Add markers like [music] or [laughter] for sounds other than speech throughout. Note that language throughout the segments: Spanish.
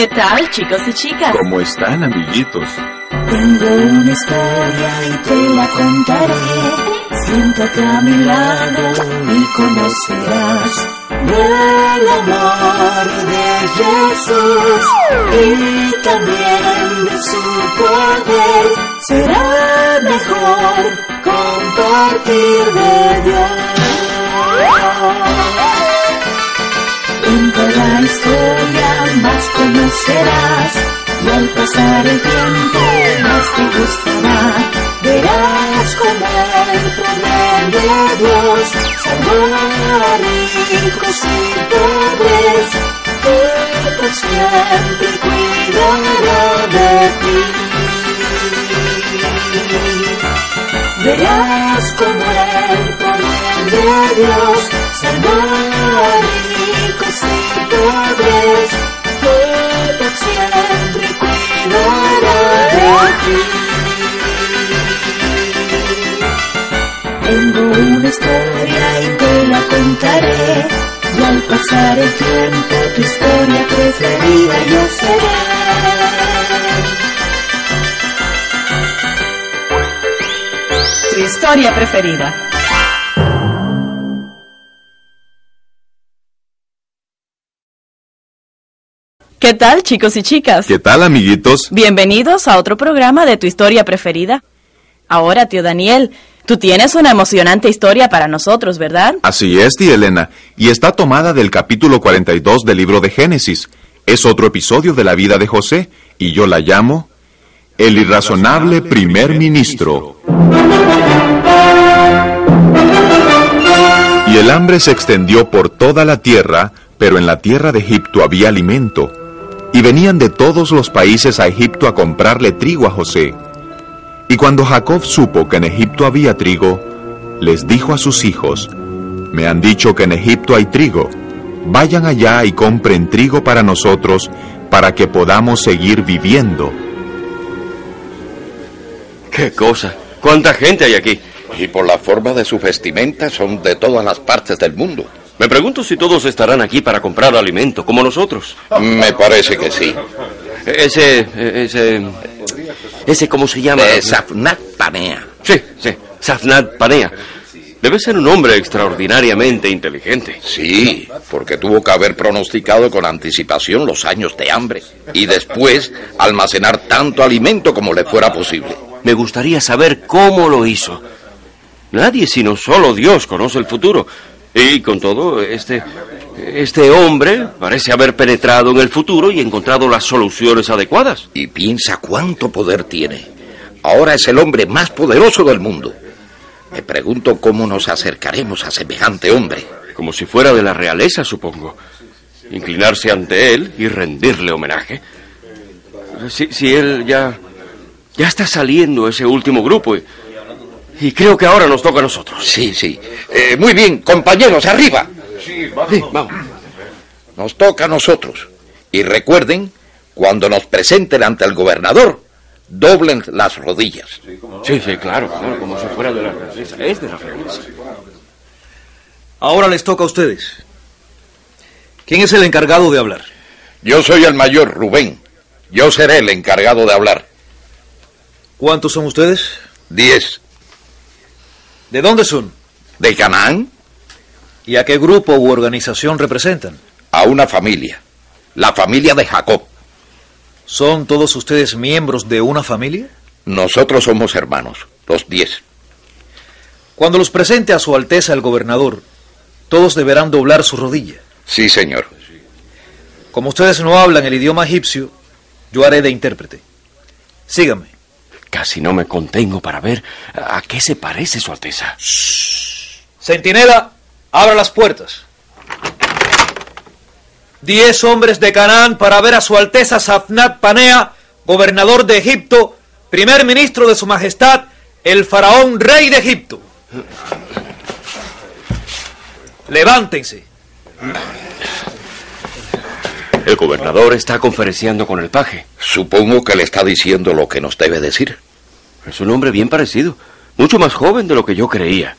¿Qué tal, chicos y chicas? ¿Cómo están, amiguitos? Tengo una historia y te la contaré. Siéntate a mi lado y conocerás del amor de Jesús y también de su poder. Será mejor compartir de Dios. Cada historia más conocerás y al pasar el tiempo más te gustará. Verás como el poder de Dios salvó a ricos y pobres y por siempre cuidará de ti. Verás como el poder de Dios salvó a ricos y pobres que por siempre cuidará de ti. Tengo una historia y te la contaré. Y al pasar el tiempo tu historia preferida yo seré. Tu historia preferida. ¿Qué tal, chicos y chicas? ¿Qué tal, amiguitos? Bienvenidos a otro programa de Tu historia preferida. Ahora, tío Daniel, tú tienes una emocionante historia para nosotros, ¿verdad? Así es, tía Elena, y está tomada del capítulo 42 del libro de Génesis. Es otro episodio de la vida de José, y yo la llamo El irrazonable primer ministro. Y el hambre se extendió por toda la tierra, pero en la tierra de Egipto había alimento. Y venían de todos los países a Egipto a comprarle trigo a José. Y cuando Jacob supo que en Egipto había trigo, les dijo a sus hijos, Me han dicho que en Egipto hay trigo. Vayan allá y compren trigo para nosotros, para que podamos seguir viviendo. ¡Qué cosa! ¿Cuánta gente hay aquí? Y por la forma de su vestimenta son de todas las partes del mundo. Me pregunto si todos estarán aquí para comprar alimento, como nosotros. Me parece que sí. Ese, ese, ese, ¿cómo se llama? De Safnat Panea. Sí, sí, Safnat Panea. Debe ser un hombre extraordinariamente inteligente. Sí, porque tuvo que haber pronosticado con anticipación los años de hambre y después almacenar tanto alimento como le fuera posible. Me gustaría saber cómo lo hizo. Nadie sino solo Dios conoce el futuro. Y con todo, este, este hombre parece haber penetrado en el futuro y encontrado las soluciones adecuadas. Y piensa cuánto poder tiene. Ahora es el hombre más poderoso del mundo. Me pregunto cómo nos acercaremos a semejante hombre. Como si fuera de la realeza, supongo. Inclinarse ante él y rendirle homenaje. Si, si él ya... Ya está saliendo ese último grupo y, y creo que ahora nos toca a nosotros. Sí, sí. Eh, muy bien, compañeros, arriba. Sí, vamos. vamos. Nos toca a nosotros. Y recuerden, cuando nos presenten ante el gobernador, doblen las rodillas. Sí, sí, claro, claro, como si fuera de la realeza. Es de la realeza. Ahora les toca a ustedes. ¿Quién es el encargado de hablar? Yo soy el mayor Rubén. Yo seré el encargado de hablar. ¿Cuántos son ustedes? Diez. ¿De dónde son? ¿De Canaán? ¿Y a qué grupo u organización representan? A una familia. La familia de Jacob. ¿Son todos ustedes miembros de una familia? Nosotros somos hermanos, los diez. Cuando los presente a Su Alteza el gobernador, todos deberán doblar su rodilla. Sí, señor. Como ustedes no hablan el idioma egipcio, yo haré de intérprete. Síganme. Casi no me contengo para ver a qué se parece Su Alteza. Centinela, abra las puertas. Diez hombres de Canaán para ver a Su Alteza Safnat Panea, gobernador de Egipto, primer ministro de Su Majestad, el faraón rey de Egipto. Levántense. El gobernador está conferenciando con el paje. Supongo que le está diciendo lo que nos debe decir. Es un hombre bien parecido, mucho más joven de lo que yo creía.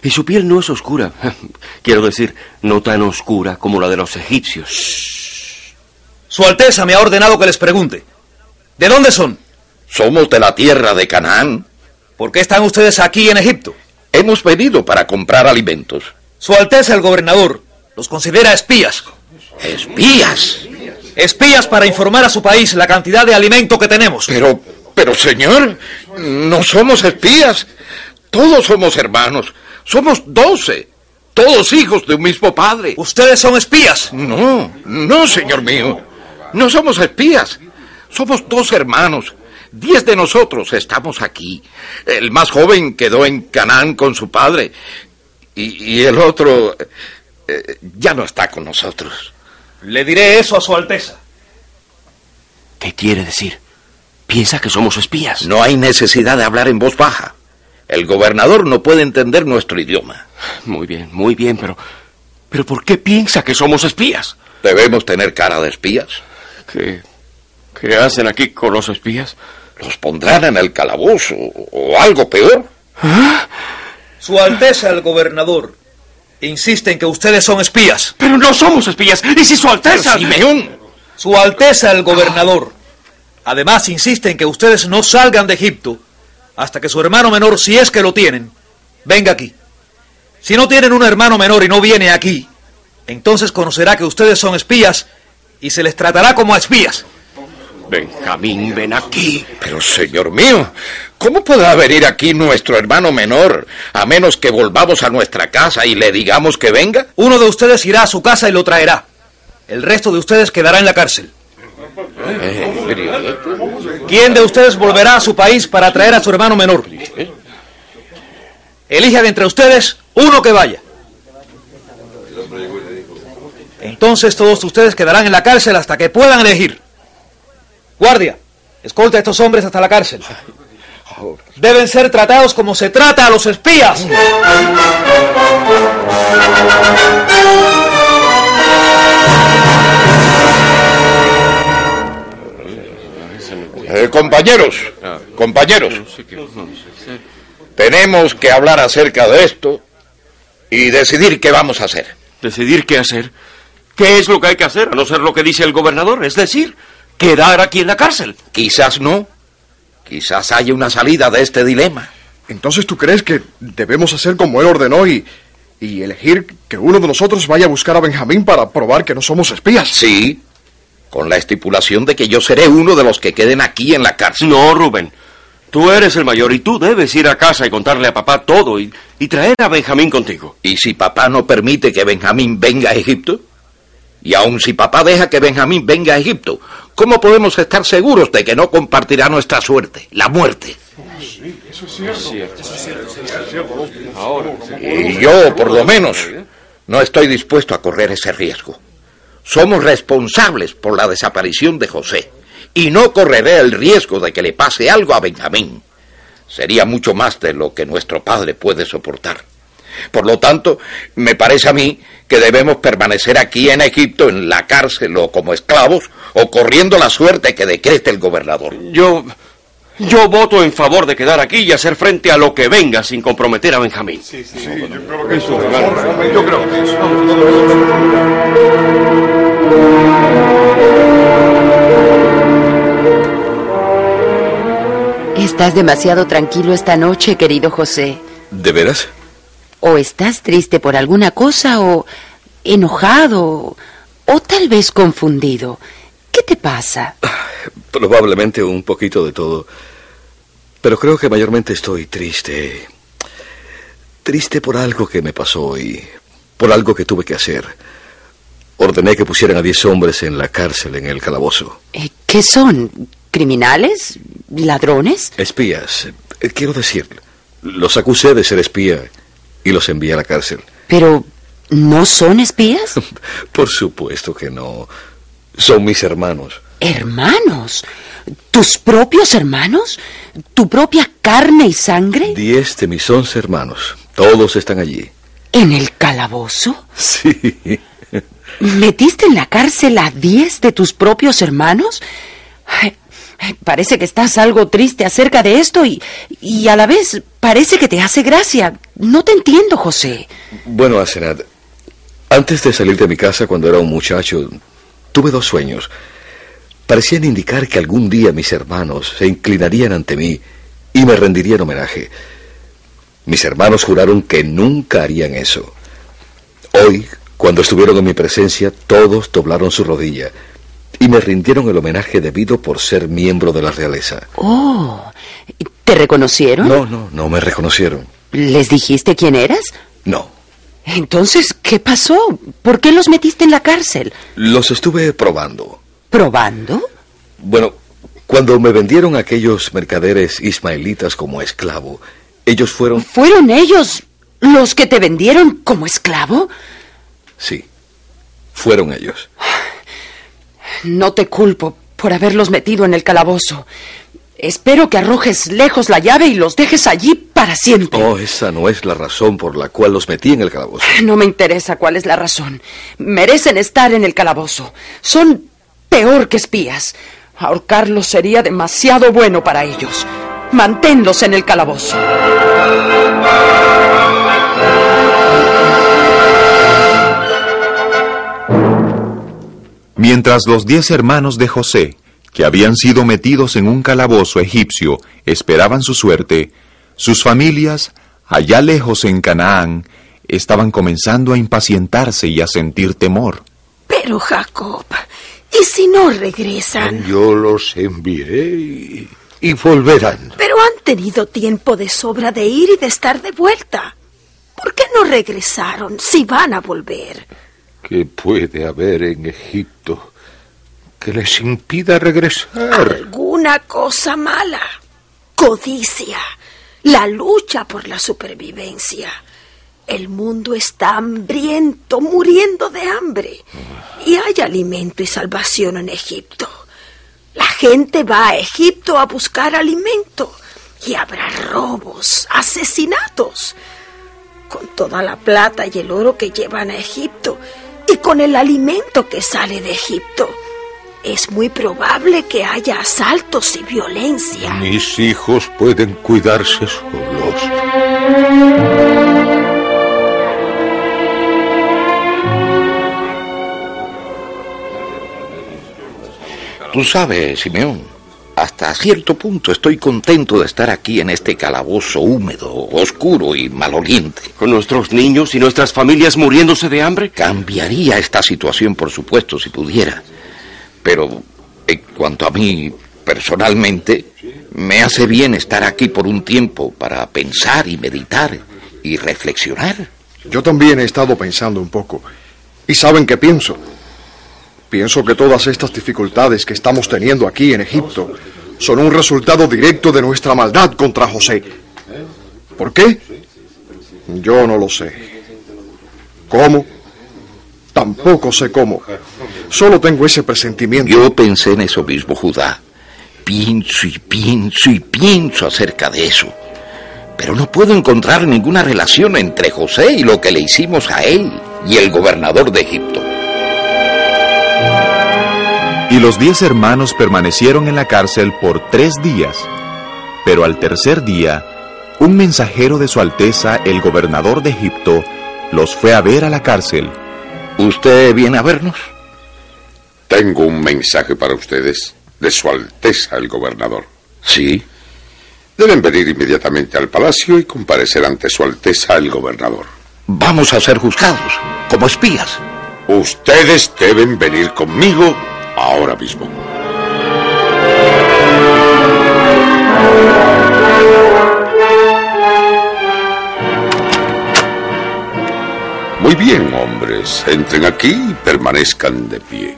Y su piel no es oscura. [laughs] Quiero decir, no tan oscura como la de los egipcios. Su Alteza me ha ordenado que les pregunte. ¿De dónde son? Somos de la tierra de Canaán. ¿Por qué están ustedes aquí en Egipto? Hemos venido para comprar alimentos. Su Alteza el gobernador los considera espías. ¿Espías? Espías para informar a su país la cantidad de alimento que tenemos. Pero, pero señor, no somos espías. Todos somos hermanos. Somos doce. Todos hijos de un mismo padre. ¿Ustedes son espías? No, no, señor mío. No somos espías. Somos dos hermanos. Diez de nosotros estamos aquí. El más joven quedó en Canaán con su padre. Y, y el otro eh, ya no está con nosotros. Le diré eso a Su Alteza. ¿Qué quiere decir? ¿Piensa que somos espías? No hay necesidad de hablar en voz baja. El gobernador no puede entender nuestro idioma. Muy bien, muy bien, pero... ¿Pero por qué piensa que somos espías? ¿Debemos tener cara de espías? ¿Qué, qué hacen aquí con los espías? Los pondrán en el calabozo o algo peor. Su Alteza el gobernador insiste en que ustedes son espías. Pero no somos espías. ¿Y si Su Alteza... Simeón, Su Alteza el gobernador. Además insiste en que ustedes no salgan de Egipto hasta que su hermano menor, si es que lo tienen, venga aquí. Si no tienen un hermano menor y no viene aquí, entonces conocerá que ustedes son espías y se les tratará como a espías. Benjamín, ven aquí. Pero, señor mío, ¿cómo podrá venir aquí nuestro hermano menor a menos que volvamos a nuestra casa y le digamos que venga? Uno de ustedes irá a su casa y lo traerá. El resto de ustedes quedará en la cárcel. ¿Quién de ustedes volverá a su país para traer a su hermano menor? Elijan entre ustedes uno que vaya. Entonces todos ustedes quedarán en la cárcel hasta que puedan elegir. Guardia, escolta a estos hombres hasta la cárcel. Deben ser tratados como se trata a los espías. Eh, compañeros, compañeros, tenemos que hablar acerca de esto y decidir qué vamos a hacer. ¿Decidir qué hacer? ¿Qué es lo que hay que hacer? A no ser lo que dice el gobernador. Es decir, quedar aquí en la cárcel. Quizás no. Quizás haya una salida de este dilema. Entonces tú crees que debemos hacer como él ordenó y, y elegir que uno de nosotros vaya a buscar a Benjamín para probar que no somos espías. Sí, con la estipulación de que yo seré uno de los que queden aquí en la cárcel. No, Rubén. Tú eres el mayor y tú debes ir a casa y contarle a papá todo y, y traer a Benjamín contigo. ¿Y si papá no permite que Benjamín venga a Egipto? Y aun si papá deja que Benjamín venga a Egipto, ¿cómo podemos estar seguros de que no compartirá nuestra suerte, la muerte? Y yo, por lo menos, no estoy dispuesto a correr ese riesgo. Somos responsables por la desaparición de José y no correré el riesgo de que le pase algo a Benjamín. Sería mucho más de lo que nuestro padre puede soportar. Por lo tanto, me parece a mí que debemos permanecer aquí en Egipto, en la cárcel o como esclavos, o corriendo la suerte que decrete el gobernador. Yo... Yo voto en favor de quedar aquí y hacer frente a lo que venga sin comprometer a Benjamín. Sí, yo creo que eso. Yo creo que eso. Estás demasiado tranquilo esta noche, querido José. ¿De veras? O estás triste por alguna cosa, o enojado, o tal vez confundido. ¿Qué te pasa? Probablemente un poquito de todo. Pero creo que mayormente estoy triste. Triste por algo que me pasó y por algo que tuve que hacer. Ordené que pusieran a diez hombres en la cárcel, en el calabozo. Eh, ¿Qué son? ¿Criminales? ¿Ladrones? Espías. Eh, Quiero decir, los acusé de ser espía y los envié a la cárcel. ¿Pero no son espías? [laughs] Por supuesto que no. Son mis hermanos. ¿Hermanos? ¿Tus propios hermanos? ¿Tu propia carne y sangre? Diez de mis once hermanos. Todos están allí. ¿En el calabozo? Sí. [laughs] ¿Metiste en la cárcel a diez de tus propios hermanos? Parece que estás algo triste acerca de esto y, y a la vez parece que te hace gracia. No te entiendo, José. Bueno, Asenat, antes de salir de mi casa cuando era un muchacho, tuve dos sueños. Parecían indicar que algún día mis hermanos se inclinarían ante mí y me rendirían homenaje. Mis hermanos juraron que nunca harían eso. Hoy, cuando estuvieron en mi presencia, todos doblaron su rodilla y me rindieron el homenaje debido por ser miembro de la realeza. Oh, ¿te reconocieron? No, no, no me reconocieron. ¿Les dijiste quién eras? No. Entonces, ¿qué pasó? ¿Por qué los metiste en la cárcel? Los estuve probando. ¿Probando? Bueno, cuando me vendieron aquellos mercaderes ismaelitas como esclavo, ellos fueron... ¿Fueron ellos los que te vendieron como esclavo? Sí, fueron ellos. No te culpo por haberlos metido en el calabozo. Espero que arrojes lejos la llave y los dejes allí para siempre. Oh, esa no es la razón por la cual los metí en el calabozo. No me interesa cuál es la razón. Merecen estar en el calabozo. Son peor que espías. Ahorcarlos sería demasiado bueno para ellos. Manténlos en el calabozo. Mientras los diez hermanos de José, que habían sido metidos en un calabozo egipcio, esperaban su suerte, sus familias, allá lejos en Canaán, estaban comenzando a impacientarse y a sentir temor. Pero Jacob, ¿y si no regresan? Yo los envié y, y volverán. Pero han tenido tiempo de sobra de ir y de estar de vuelta. ¿Por qué no regresaron si van a volver? ¿Qué puede haber en Egipto que les impida regresar? Alguna cosa mala. Codicia. La lucha por la supervivencia. El mundo está hambriento, muriendo de hambre. Y hay alimento y salvación en Egipto. La gente va a Egipto a buscar alimento. Y habrá robos, asesinatos. Con toda la plata y el oro que llevan a Egipto y con el alimento que sale de Egipto, es muy probable que haya asaltos y violencia. Mis hijos pueden cuidarse solos. Tú sabes, Simeón, hasta cierto punto estoy contento de estar aquí en este calabozo húmedo, oscuro y maloliente. Con nuestros niños y nuestras familias muriéndose de hambre. Cambiaría esta situación, por supuesto, si pudiera. Pero en cuanto a mí, personalmente, me hace bien estar aquí por un tiempo para pensar y meditar y reflexionar. Yo también he estado pensando un poco. ¿Y saben qué pienso? Pienso que todas estas dificultades que estamos teniendo aquí en Egipto son un resultado directo de nuestra maldad contra José. ¿Por qué? Yo no lo sé. ¿Cómo? Tampoco sé cómo. Solo tengo ese presentimiento. Yo pensé en eso mismo, Judá. Pienso y pienso y pienso acerca de eso. Pero no puedo encontrar ninguna relación entre José y lo que le hicimos a él y el gobernador de Egipto. Y los diez hermanos permanecieron en la cárcel por tres días, Pero al tercer día, un mensajero de Su Alteza, el gobernador de Egipto, los fue a ver a la cárcel. ¿Usted viene a vernos? Tengo un mensaje para ustedes de Su Alteza el gobernador. Sí. Deben venir inmediatamente al palacio y comparecer ante Su Alteza el gobernador. Vamos a ser juzgados, como espías. Ustedes deben venir conmigo ahora mismo. Muy bien, hombres. Entren aquí y permanezcan de pie.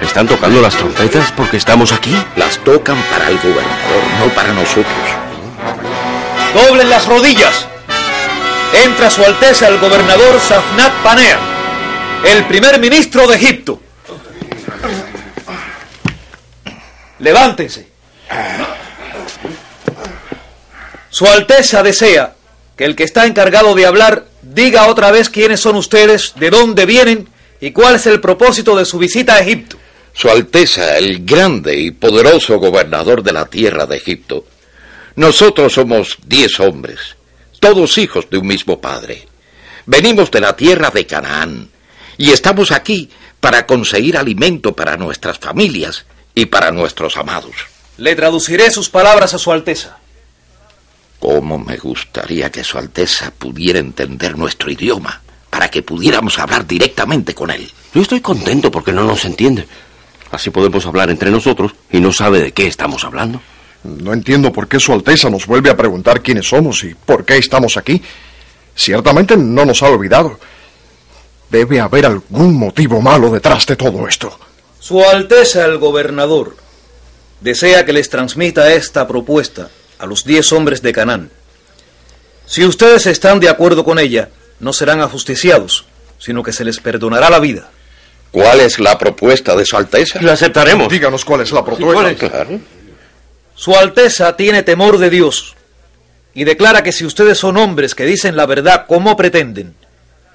¿Están tocando las trompetas porque estamos aquí? Las tocan para el gobernador, no para nosotros. Doblen las rodillas. Entra su Alteza el gobernador Safnat Panea, el primer ministro de Egipto. Levántense. Su Alteza desea que el que está encargado de hablar diga otra vez quiénes son ustedes, de dónde vienen y cuál es el propósito de su visita a Egipto. Su Alteza, el grande y poderoso gobernador de la tierra de Egipto. Nosotros somos diez hombres, todos hijos de un mismo padre. Venimos de la tierra de Canaán y estamos aquí para conseguir alimento para nuestras familias y para nuestros amados. Le traduciré sus palabras a Su Alteza. Cómo me gustaría que Su Alteza pudiera entender nuestro idioma para que pudiéramos hablar directamente con él. Yo estoy contento porque no nos entiende. Así podemos hablar entre nosotros y no sabe de qué estamos hablando. No entiendo por qué Su Alteza nos vuelve a preguntar quiénes somos y por qué estamos aquí. Ciertamente no nos ha olvidado. Debe haber algún motivo malo detrás de todo esto. Su Alteza el gobernador desea que les transmita esta propuesta a los diez hombres de Canaán. Si ustedes están de acuerdo con ella, no serán ajusticiados, sino que se les perdonará la vida. ¿Cuál es la propuesta de Su Alteza? La aceptaremos. Díganos cuál es la propuesta. Claro. Su Alteza tiene temor de Dios y declara que si ustedes son hombres que dicen la verdad como pretenden,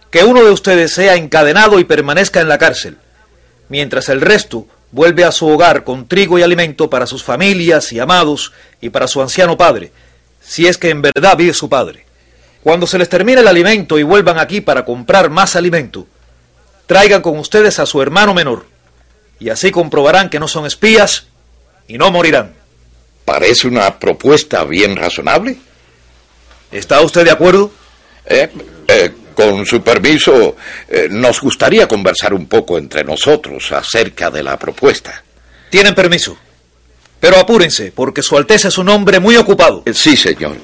que uno de ustedes sea encadenado y permanezca en la cárcel, mientras el resto vuelve a su hogar con trigo y alimento para sus familias y amados y para su anciano padre, si es que en verdad vive su padre. Cuando se les termine el alimento y vuelvan aquí para comprar más alimento, traigan con ustedes a su hermano menor, y así comprobarán que no son espías y no morirán. Parece una propuesta bien razonable. ¿Está usted de acuerdo? Eh, eh, con su permiso, eh, nos gustaría conversar un poco entre nosotros acerca de la propuesta. Tienen permiso. Pero apúrense, porque Su Alteza es un hombre muy ocupado. Eh, Sí, señor.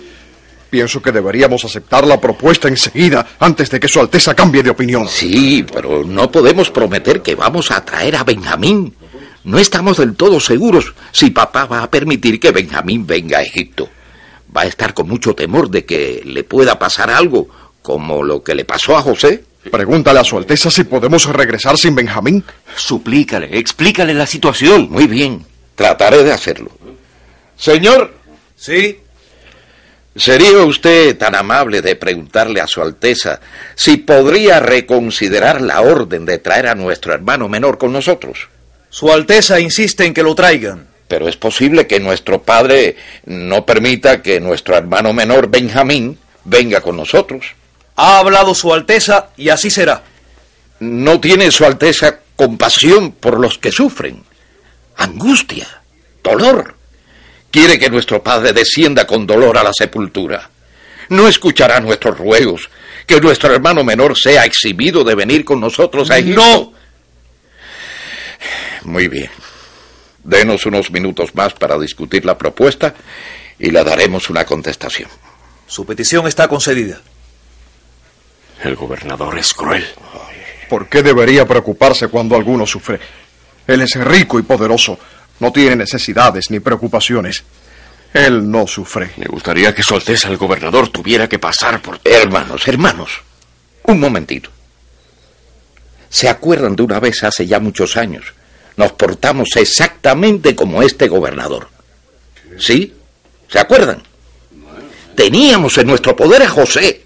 Pienso que deberíamos aceptar la propuesta enseguida antes de que Su Alteza cambie de opinión. Sí, pero no podemos prometer que vamos a traer a Benjamín. No estamos del todo seguros si papá va a permitir que Benjamín venga a Egipto. Va a estar con mucho temor de que le pueda pasar algo, como lo que le pasó a José. Pregúntale a Su Alteza si podemos regresar sin Benjamín. Suplícale, explícale la situación. Muy bien, trataré de hacerlo. Señor, Sí. ¿sería usted tan amable de preguntarle a Su Alteza si podría reconsiderar la orden de traer a nuestro hermano menor con nosotros? Su Alteza insiste en que lo traigan. Pero es posible que nuestro padre no permita que nuestro hermano menor Benjamín venga con nosotros. Ha hablado Su Alteza y así será. ¿No tiene Su Alteza compasión por los que sufren? Angustia, dolor. Quiere que nuestro padre descienda con dolor a la sepultura. No escuchará nuestros ruegos, que nuestro hermano menor sea exhibido de venir con nosotros a Egipto. No. Muy bien. Denos unos minutos más para discutir la propuesta y le daremos una contestación. Su petición está concedida. El gobernador es cruel. ¿Por qué debería preocuparse cuando alguno sufre? Él es rico y poderoso. No tiene necesidades ni preocupaciones. Él no sufre. Me gustaría que su Alteza el gobernador tuviera que pasar por... Hermanos, hermanos, un momentito. ¿Se acuerdan de una vez hace ya muchos años? Nos portamos exactamente como este gobernador. ¿Sí? ¿Se acuerdan? Teníamos en nuestro poder a José.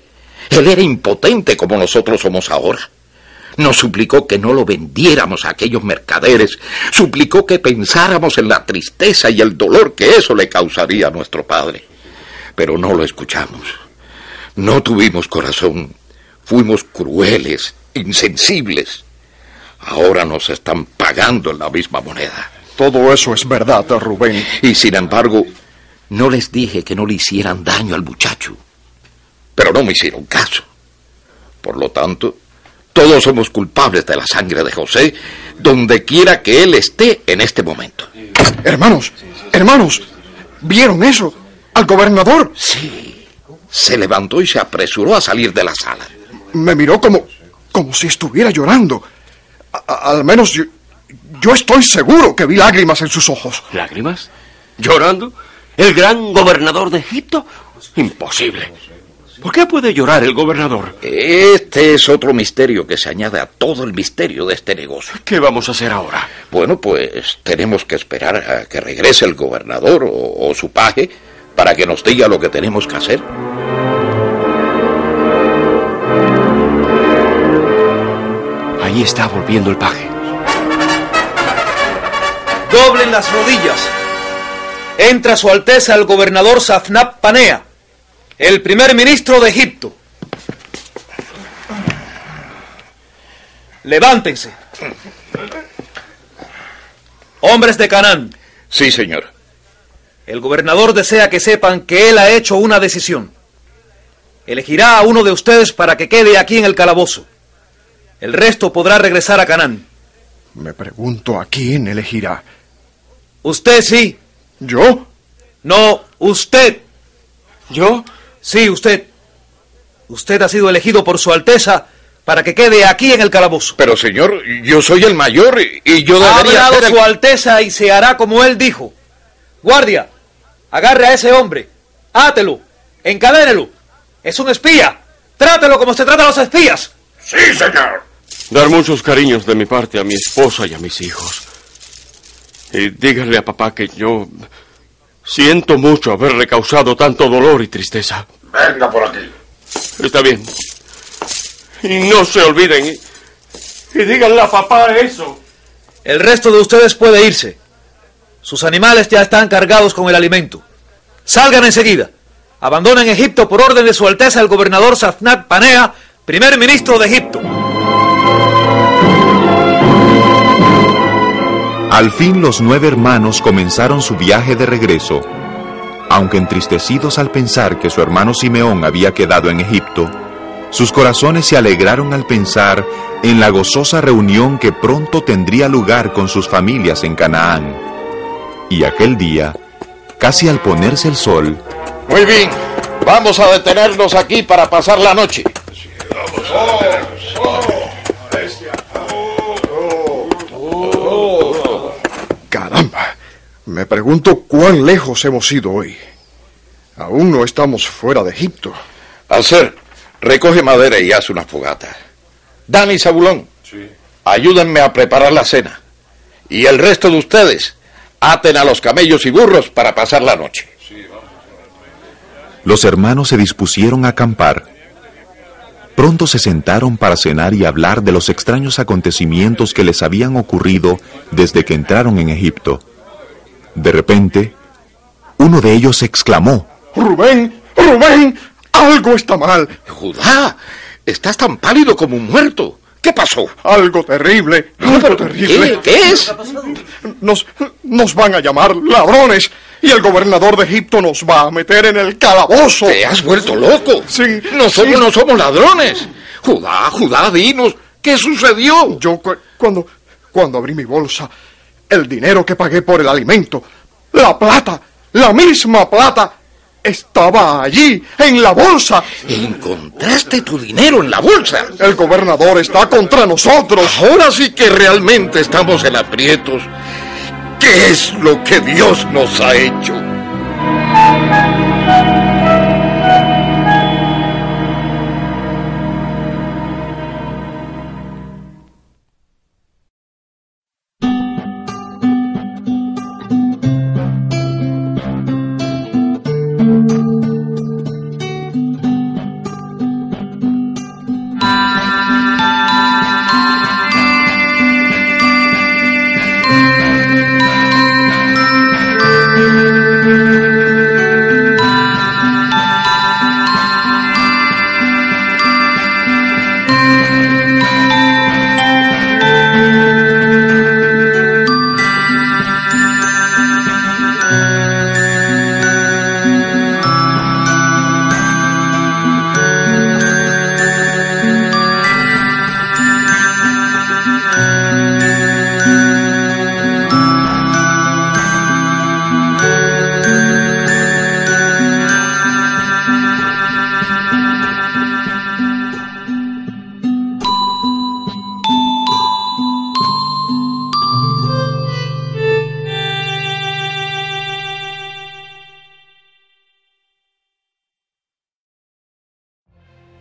Él era impotente como nosotros somos ahora. Nos suplicó que no lo vendiéramos a aquellos mercaderes, suplicó que pensáramos en la tristeza y el dolor que eso le causaría a nuestro padre. Pero no lo escuchamos. No tuvimos corazón. Fuimos crueles, insensibles. Ahora nos están pagando en la misma moneda. Todo eso es verdad, Rubén. Y sin embargo, no les dije que no le hicieran daño al muchacho. Pero no me hicieron caso. Por lo tanto, todos somos culpables de la sangre de José, donde quiera que él esté en este momento. Hermanos, hermanos, ¿vieron eso? ¿Al gobernador? Sí. Se levantó y se apresuró a salir de la sala. Me miró como, como si estuviera llorando. A- al menos yo, yo estoy seguro que vi lágrimas en sus ojos. ¿Lágrimas? ¿Llorando? ¿El gran gobernador de Egipto? Imposible. ¿Por qué puede llorar el gobernador? Este es otro misterio que se añade a todo el misterio de este negocio. ¿Qué vamos a hacer ahora? Bueno, pues tenemos que esperar a que regrese el gobernador o, o su paje para que nos diga lo que tenemos que hacer. Está volviendo el paje. Doblen las rodillas. Entra su Alteza el gobernador Safnap Panea, el primer ministro de Egipto. Levántense. Hombres de Canaán. Sí, señor. El gobernador desea que sepan que él ha hecho una decisión. Elegirá a uno de ustedes para que quede aquí en el calabozo. El resto podrá regresar a Canaán. Me pregunto a quién elegirá. Usted sí. ¿Yo? No, usted. ¿Yo? Sí, usted. Usted ha sido elegido por su Alteza para que quede aquí en el calabozo. Pero, señor, yo soy el mayor y, yo ha debería hablado ser el... su Alteza y se hará como él dijo. Guardia, agarre a ese hombre. Átelo. Encadénelo. Es un espía. Trátelo como se trata a los espías. Sí, señor. Dar muchos cariños de mi parte a mi esposa y a mis hijos. Y díganle a papá que yo siento mucho haberle causado tanto dolor y tristeza. Venga por aquí. Está bien. Y no se olviden. Y, y díganle a papá eso. El resto de ustedes puede irse. Sus animales ya están cargados con el alimento. Salgan enseguida. Abandonen Egipto por orden de su Alteza el gobernador Safnat Panea, primer ministro de Egipto. Al fin los nueve hermanos comenzaron su viaje de regreso. Aunque entristecidos al pensar que su hermano Simeón había quedado en Egipto, sus corazones se alegraron al pensar en la gozosa reunión que pronto tendría lugar con sus familias en Canaán. Y aquel día, casi al ponerse el sol, Muy bien. Vamos a detenernos aquí para pasar la noche. Caramba. Me pregunto cuán lejos hemos ido hoy. Aún no estamos fuera de Egipto. Hacer, recoge madera y haz una fogata. Dani y Zabulón, ayúdenme a preparar la cena. Y el resto de ustedes, aten a los camellos y burros para pasar la noche. los hermanos se dispusieron a acampar. Pronto se sentaron para cenar y hablar de los extraños acontecimientos que les habían ocurrido desde que entraron en Egipto. De repente, uno de ellos exclamó, Rubén, Rubén, algo está mal. Judá, estás tan pálido como un muerto. ¿Qué pasó? Algo terrible, algo terrible. ¿Qué? ¿Qué es? Nos, nos van a llamar ladrones y el gobernador de Egipto nos va a meter en el calabozo. Te has vuelto loco. Sí, Nosotros sí. no somos ladrones. Judá, Judá, dinos, ¿qué sucedió? Yo cu- cuando, cuando abrí mi bolsa, el dinero que pagué por el alimento, la plata, la misma plata, estaba allí, en la bolsa. Encontraste tu dinero en la bolsa. El gobernador está contra nosotros. Ahora sí que realmente estamos en aprietos. ¿Qué es lo que Dios nos ha hecho?